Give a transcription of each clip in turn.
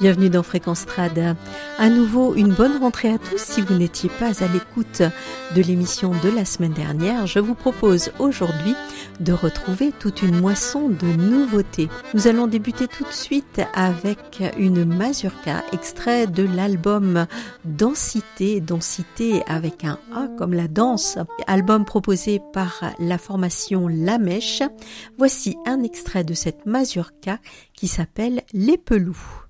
Bienvenue dans Fréquence Trad. À nouveau, une bonne rentrée à tous. Si vous n'étiez pas à l'écoute de l'émission de la semaine dernière, je vous propose aujourd'hui de retrouver toute une moisson de nouveautés. Nous allons débuter tout de suite avec une mazurka, extrait de l'album Densité, Densité avec un A comme la danse, album proposé par la formation La Mèche. Voici un extrait de cette mazurka qui s'appelle Les Pelous.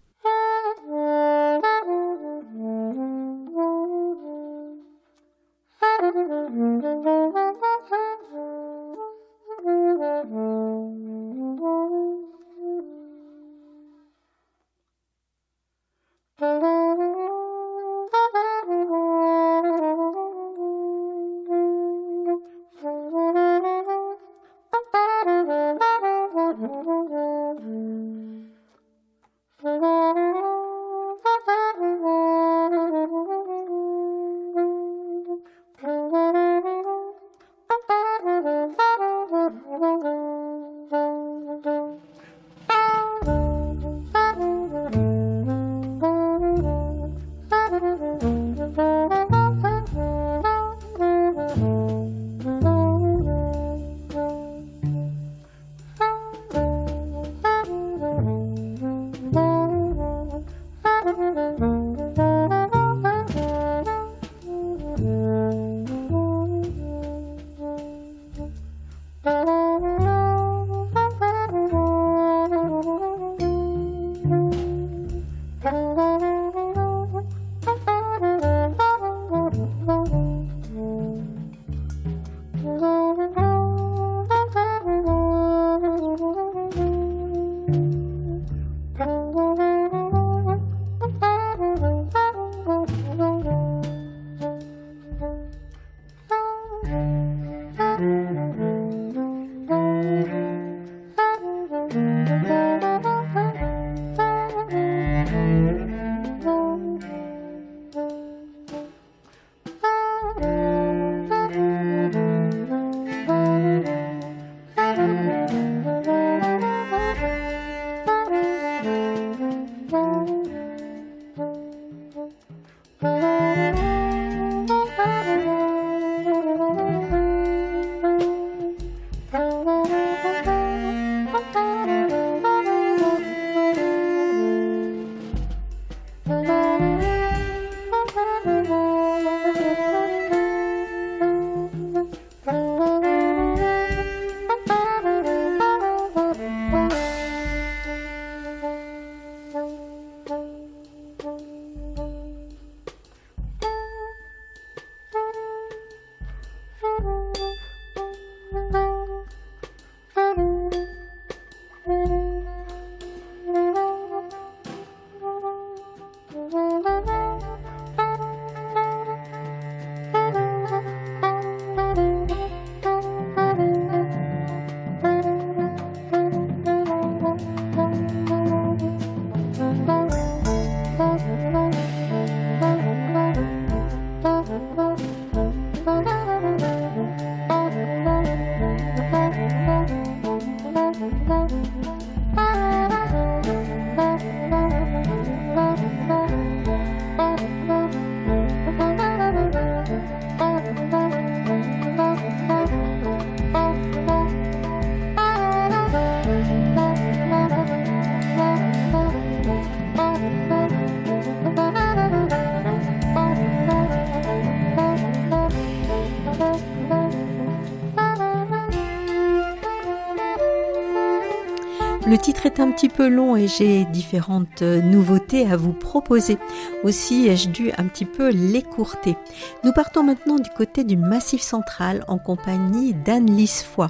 Titre est un petit peu long et j'ai différentes nouveautés à vous proposer. Aussi ai-je dû un petit peu l'écourter. Nous partons maintenant du côté du Massif central en compagnie d'Anne-Lise Foy.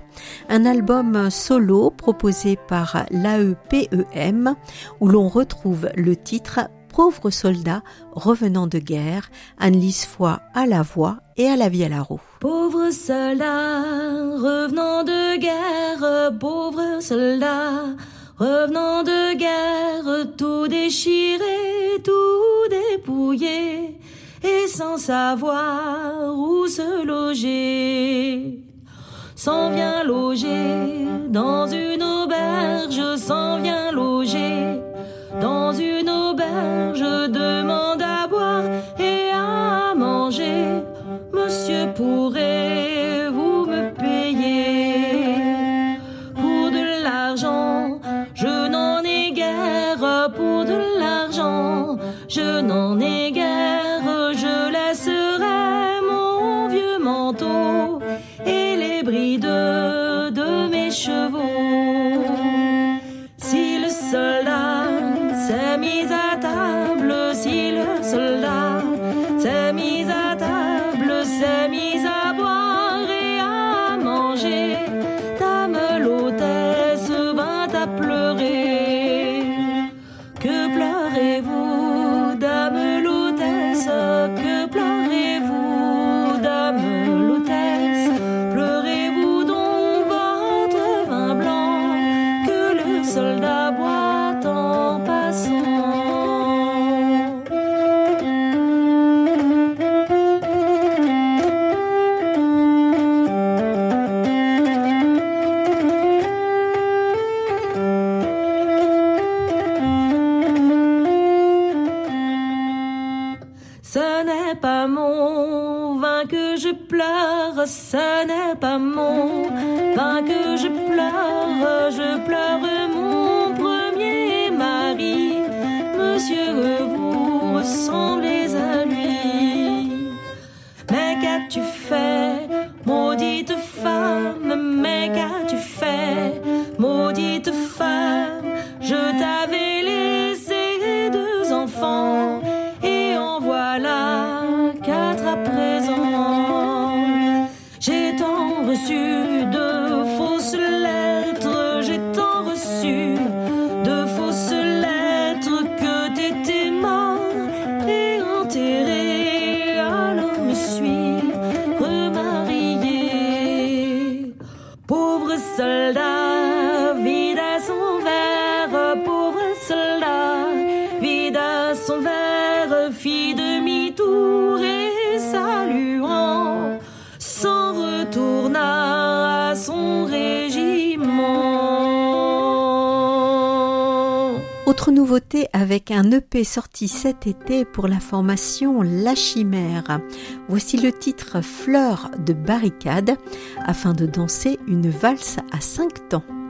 Un album solo proposé par l'AEPEM où l'on retrouve le titre Pauvre soldat revenant de guerre, Anne-Lise Foy à la voix et à la vie à la roue. Pauvre soldat revenant de guerre, pauvre soldat revenant de guerre, tout déchiré, tout dépouillé, et sans savoir où se loger. S'en vient loger avec un EP sorti cet été pour la formation La Chimère. Voici le titre Fleur de barricade afin de danser une valse à cinq temps.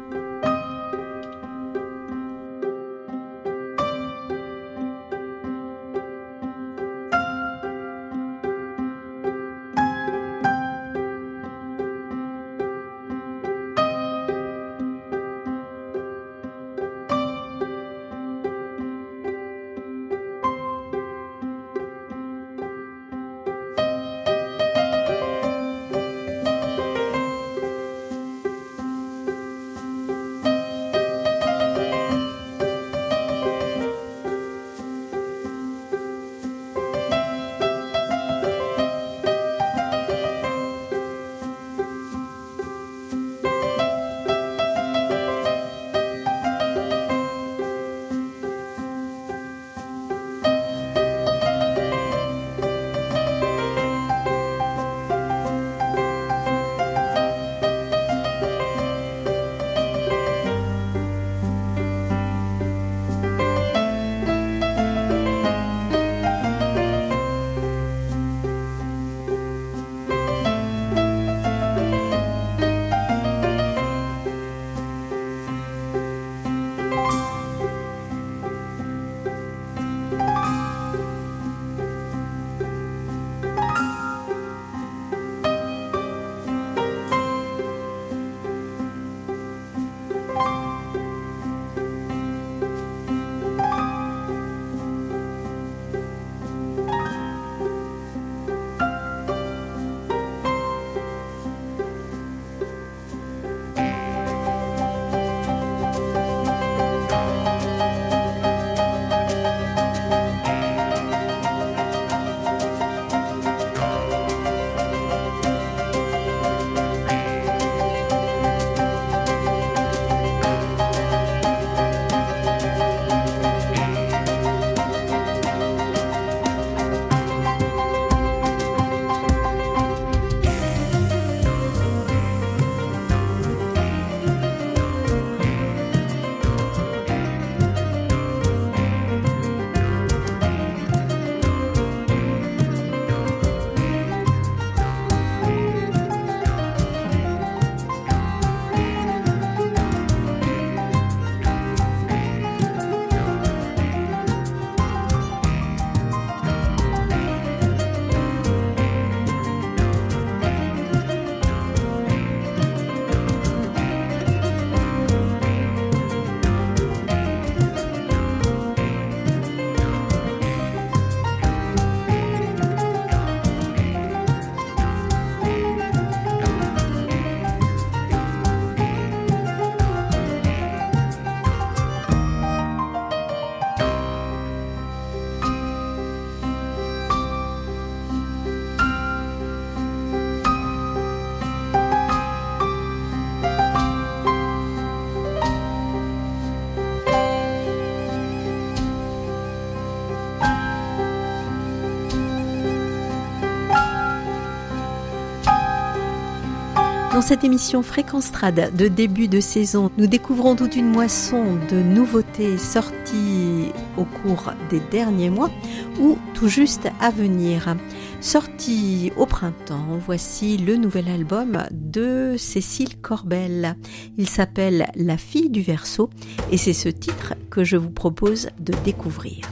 Dans cette émission Fréquence Trad de début de saison, nous découvrons toute une moisson de nouveautés sorties au cours des derniers mois ou tout juste à venir. Sorti au printemps, voici le nouvel album de Cécile Corbel. Il s'appelle La fille du verso et c'est ce titre que je vous propose de découvrir.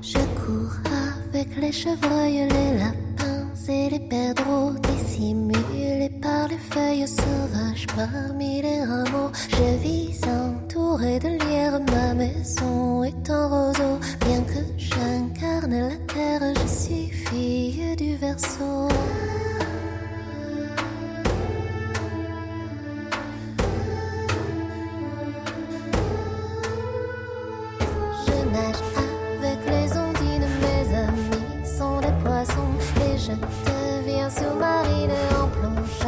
Je cours avec les chevreuils, les et les perdreaux dissimulés par les feuilles sauvages parmi les rameaux. Je vis entourée de lierre, ma maison est en roseau. Bien que j'incarne la terre, je suis fille du verso. Sous-marine en plongeant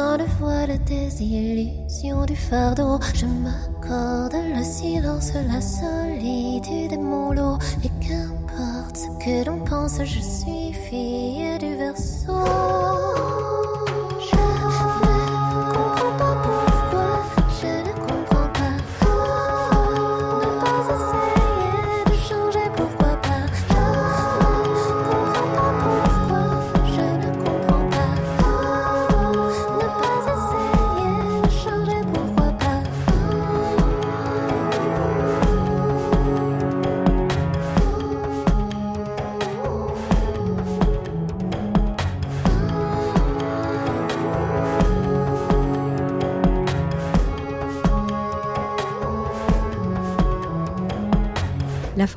sans le voile des illusions du fardeau. Je m'accorde le silence, la solitude est mon lot, et qu'importe ce que l'on pense, je suis fille du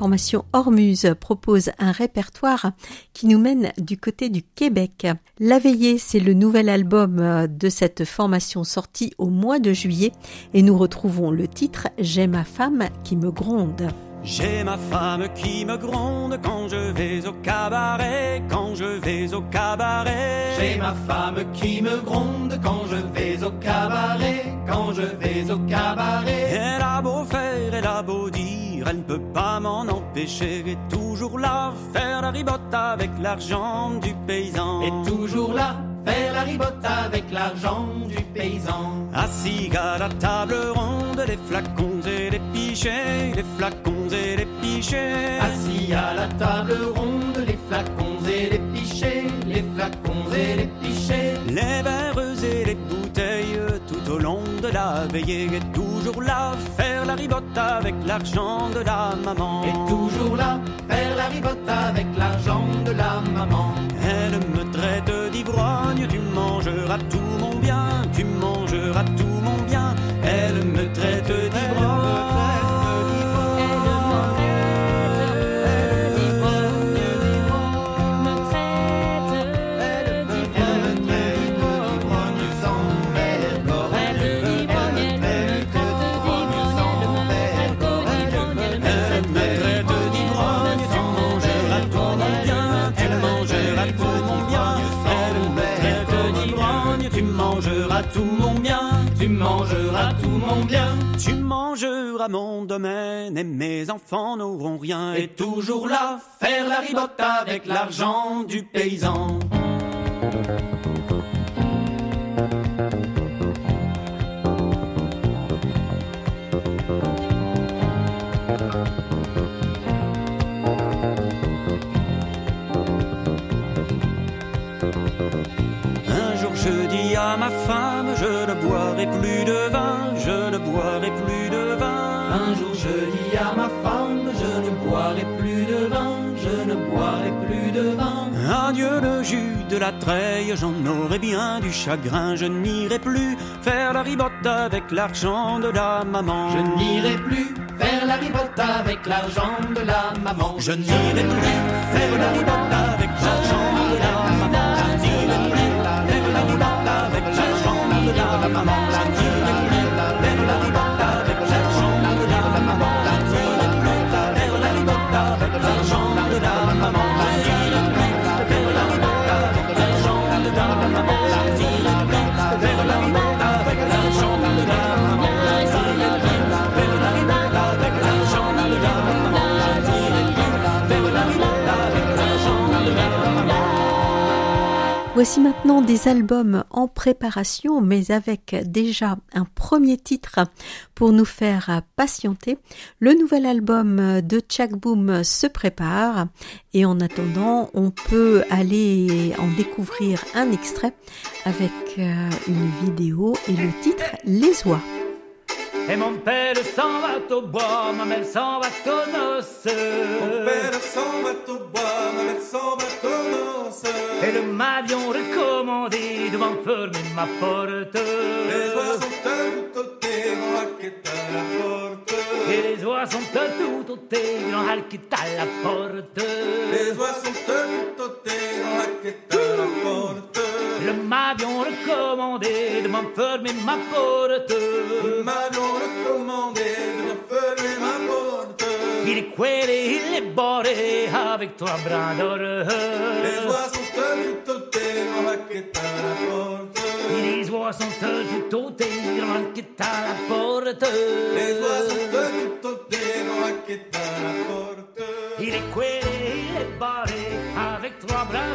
formation Hormuz propose un répertoire qui nous mène du côté du Québec. La Veillée, c'est le nouvel album euh, de cette formation sorti au mois de juillet et nous retrouvons le titre J'ai ma femme qui me gronde. J'ai ma femme qui me gronde quand je vais au cabaret, quand je vais au cabaret. J'ai ma femme qui me gronde quand je vais au cabaret, quand je vais au cabaret. Elle a beau faire, elle a beau dire, elle ne peut pas m'en empêcher. Et toujours là, faire la ribotte avec l'argent du paysan. Et toujours là, faire la ribotte avec l'argent du paysan. Assis à la table ronde, les flacons et les pichets, les flacons et les pichets. Assis à la table ronde, les flacons et les pichets, les flacons et les pichets. Les verres et les au long de la veillée. Et toujours là, faire la ribotte avec l'argent de la maman. Et toujours là, faire la ribotte avec l'argent de la maman. Elle me traite d'ivrogne, tu mangeras tout mon bien, tu mangeras tout mon bien. Elle me traite mon domaine et mes enfants n'auront rien. Et toujours là, faire la ribote avec l'argent du paysan. Un jour je dis à ma femme, je ne boirai plus de vin, je ne boirai plus de vin. Un jour je dis à ma femme, je ne boirai plus de vin, je ne boirai plus de vin. Adieu le jus de la treille, j'en aurai bien du chagrin, je n'irai plus faire la ribote avec l'argent de la maman. Je n'irai plus faire la ribote avec l'argent de la maman. Je n'irai plus faire la ribote avec l'argent de la maman. Je n'irai plus faire la ribote avec l'argent de la maman. Voici maintenant des albums en préparation, mais avec déjà un premier titre pour nous faire patienter. Le nouvel album de Chak Boom se prépare et en attendant, on peut aller en découvrir un extrait avec euh, une vidéo et le titre Les Oies. Et mon père s'en va au bois, ma mère s'en va aux noces. Mon père s'en va au bois, ma mère s'en va aux noces. Et le m'avions recommandé de m'enfermer ma porte. Les oies sont à tout on raquette à la porte. Et les oies sont à tout ôter, on halkit à la porte. Les oies sont à tout on raquette à la porte. Le m'avions recommandé de m'enfermer ma porte. M'avions recommandé de me fermer ma porte. Il est couéré, il est barré avec trois bras d'or. Les oies sont à tout ôter, on raquette à la porte. Et les oies sont à tout ôter, on halkit à la porte. Les oies sont à tout ôter, on raquette à la porte. Il est couéré, il est barré avec trois bras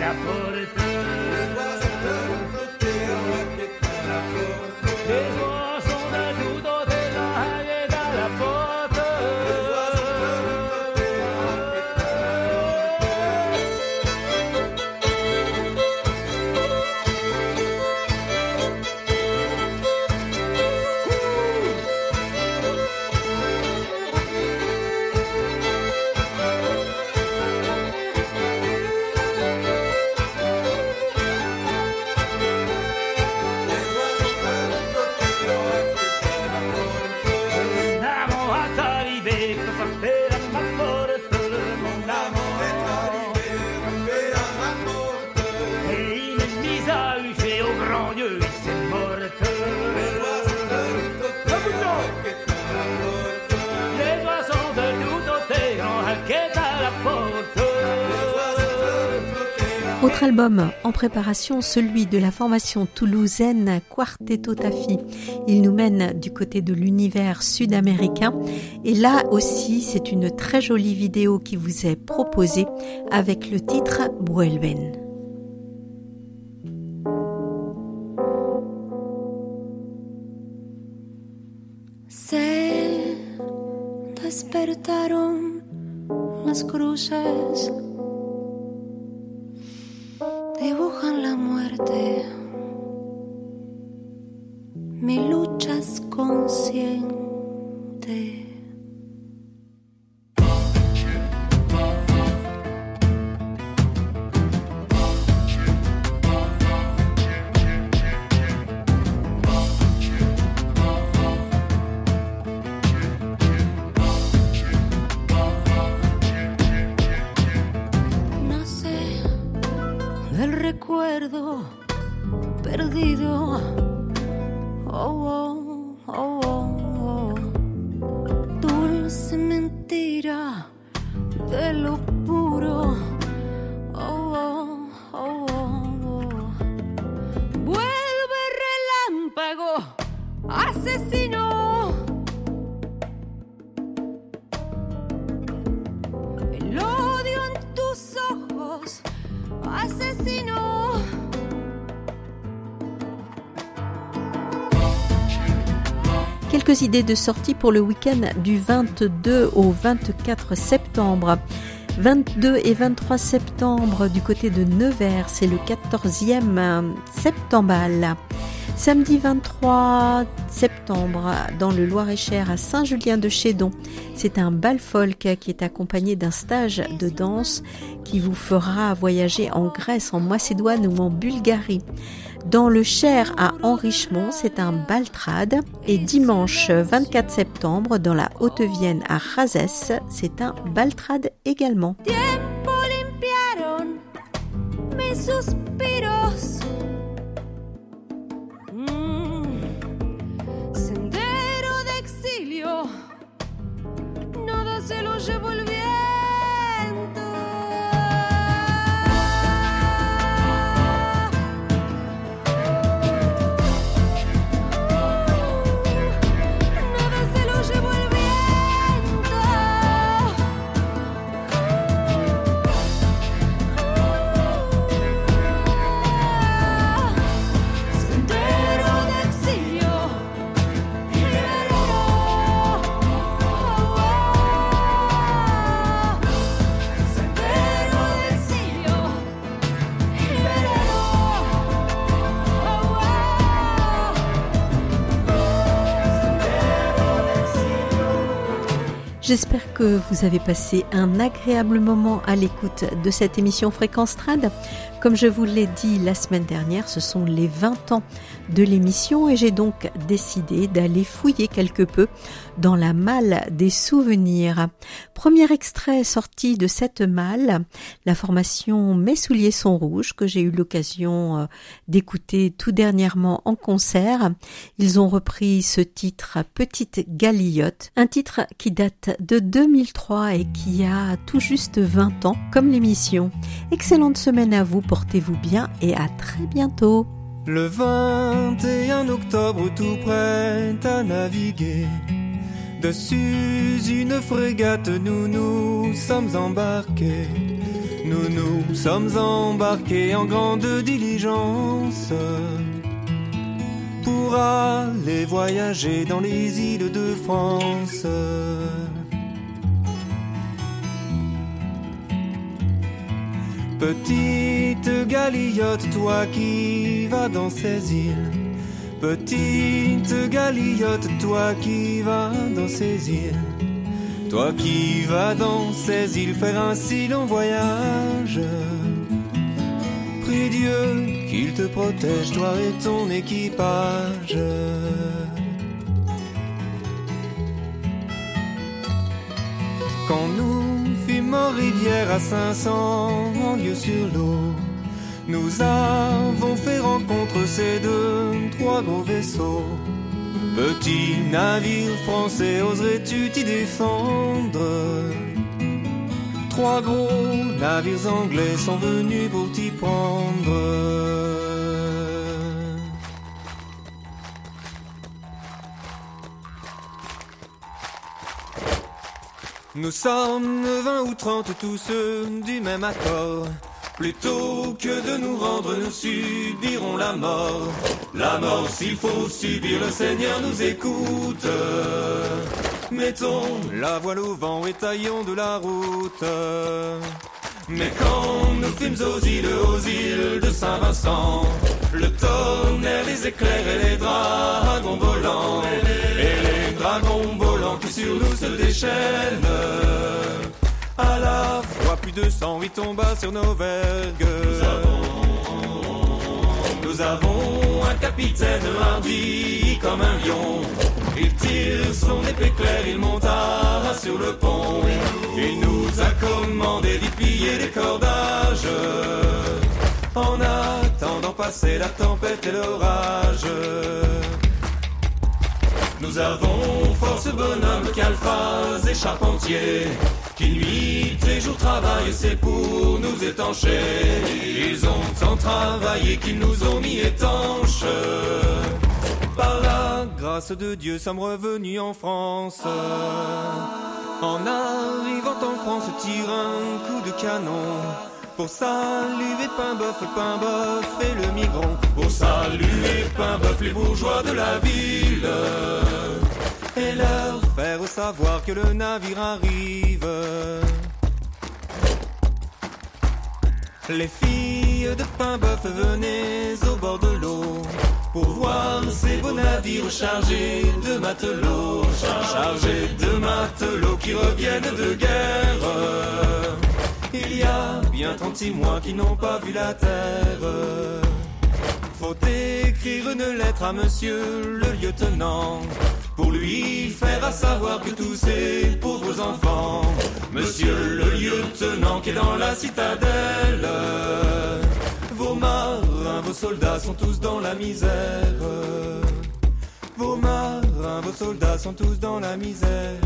défense et la porte. Album en préparation, celui de la formation toulousaine Quartetto Tafi. Il nous mène du côté de l'univers sud-américain. Et là aussi, c'est une très jolie vidéo qui vous est proposée avec le titre Vuelven. C'est despertaron las. Idées de sortie pour le week-end du 22 au 24 septembre. 22 et 23 septembre du côté de Nevers, c'est le 14e euh, septembal. Samedi 23 septembre, dans le Loir-et-Cher à Saint-Julien-de-Chédon, c'est un bal folk qui est accompagné d'un stage de danse qui vous fera voyager en Grèce, en Macédoine ou en Bulgarie. Dans le Cher à Enrichemont, c'est un baltrade. Et dimanche 24 septembre, dans la Haute-Vienne à Razès, c'est un baltrade également. J'espère que vous avez passé un agréable moment à l'écoute de cette émission Fréquence Trad. Comme je vous l'ai dit la semaine dernière, ce sont les 20 ans de l'émission et j'ai donc décidé d'aller fouiller quelque peu dans la malle des souvenirs. Premier extrait sorti de cette malle, la formation Mes souliers sont rouges que j'ai eu l'occasion euh, d'écouter tout dernièrement en concert. Ils ont repris ce titre Petite Galillotte, un titre qui date de 2003 et qui a tout juste 20 ans comme l'émission. Excellente semaine à vous, portez-vous bien et à très bientôt. Le 21 octobre, tout prêt à naviguer. Dessus une frégate, nous nous sommes embarqués. Nous nous sommes embarqués en grande diligence pour aller voyager dans les îles de France. Petite galillotte, toi qui vas dans ces îles. Petite galillotte, toi qui vas dans ces îles. Toi qui vas dans ces îles faire un si long voyage. Prie Dieu qu'il te protège, toi et ton équipage. Rivière à 500 lieues sur l'eau, nous avons fait rencontre ces deux, trois gros vaisseaux. Petit navire français, oserais-tu t'y défendre? Trois gros navires anglais sont venus pour t'y prendre. Nous sommes vingt ou trente tous du même accord. Plutôt que de nous rendre, nous subirons la mort. La mort, s'il faut subir, le Seigneur nous écoute. Mettons la voile au vent et taillons de la route. Mais quand nous fîmes aux îles, aux îles de Saint-Vincent, le tonnerre, les éclairs et les dragons volants, et les dragons volants sur nous se déchaînent. À la fois plus de sang, oui, tomba sur nos vergues. Nous avons, nous avons un capitaine hardi comme un lion. Il tire son épée claire, il monta sur le pont. Il nous a commandé d'y piller les cordages. En attendant passer la tempête et l'orage. Nous avons force bonhomme, calfas et charpentiers qui nuit et jour travaillent, c'est pour nous étancher. Ils ont tant travaillé qu'ils nous ont mis étanches. Par la grâce de Dieu, sommes revenus en France. En arrivant en France, tire un coup de canon. Pour saluer Pain-Boeuf, Pain-Boeuf et le migrant. Pour saluer Pain-Boeuf, les bourgeois de la ville. Et leur faire savoir que le navire arrive. Les filles de Pain-Boeuf, venez au bord de l'eau pour voir ces beaux navires chargés de matelots, chargés de matelots qui reviennent de guerre. Il y a bien 36 mois qui n'ont pas vu la terre. Faut écrire une lettre à monsieur le lieutenant pour lui faire à savoir que tous ces pauvres enfants, monsieur le lieutenant qui est dans la citadelle, vos marins, vos soldats sont tous dans la misère. Vos marins, vos soldats sont tous dans la misère.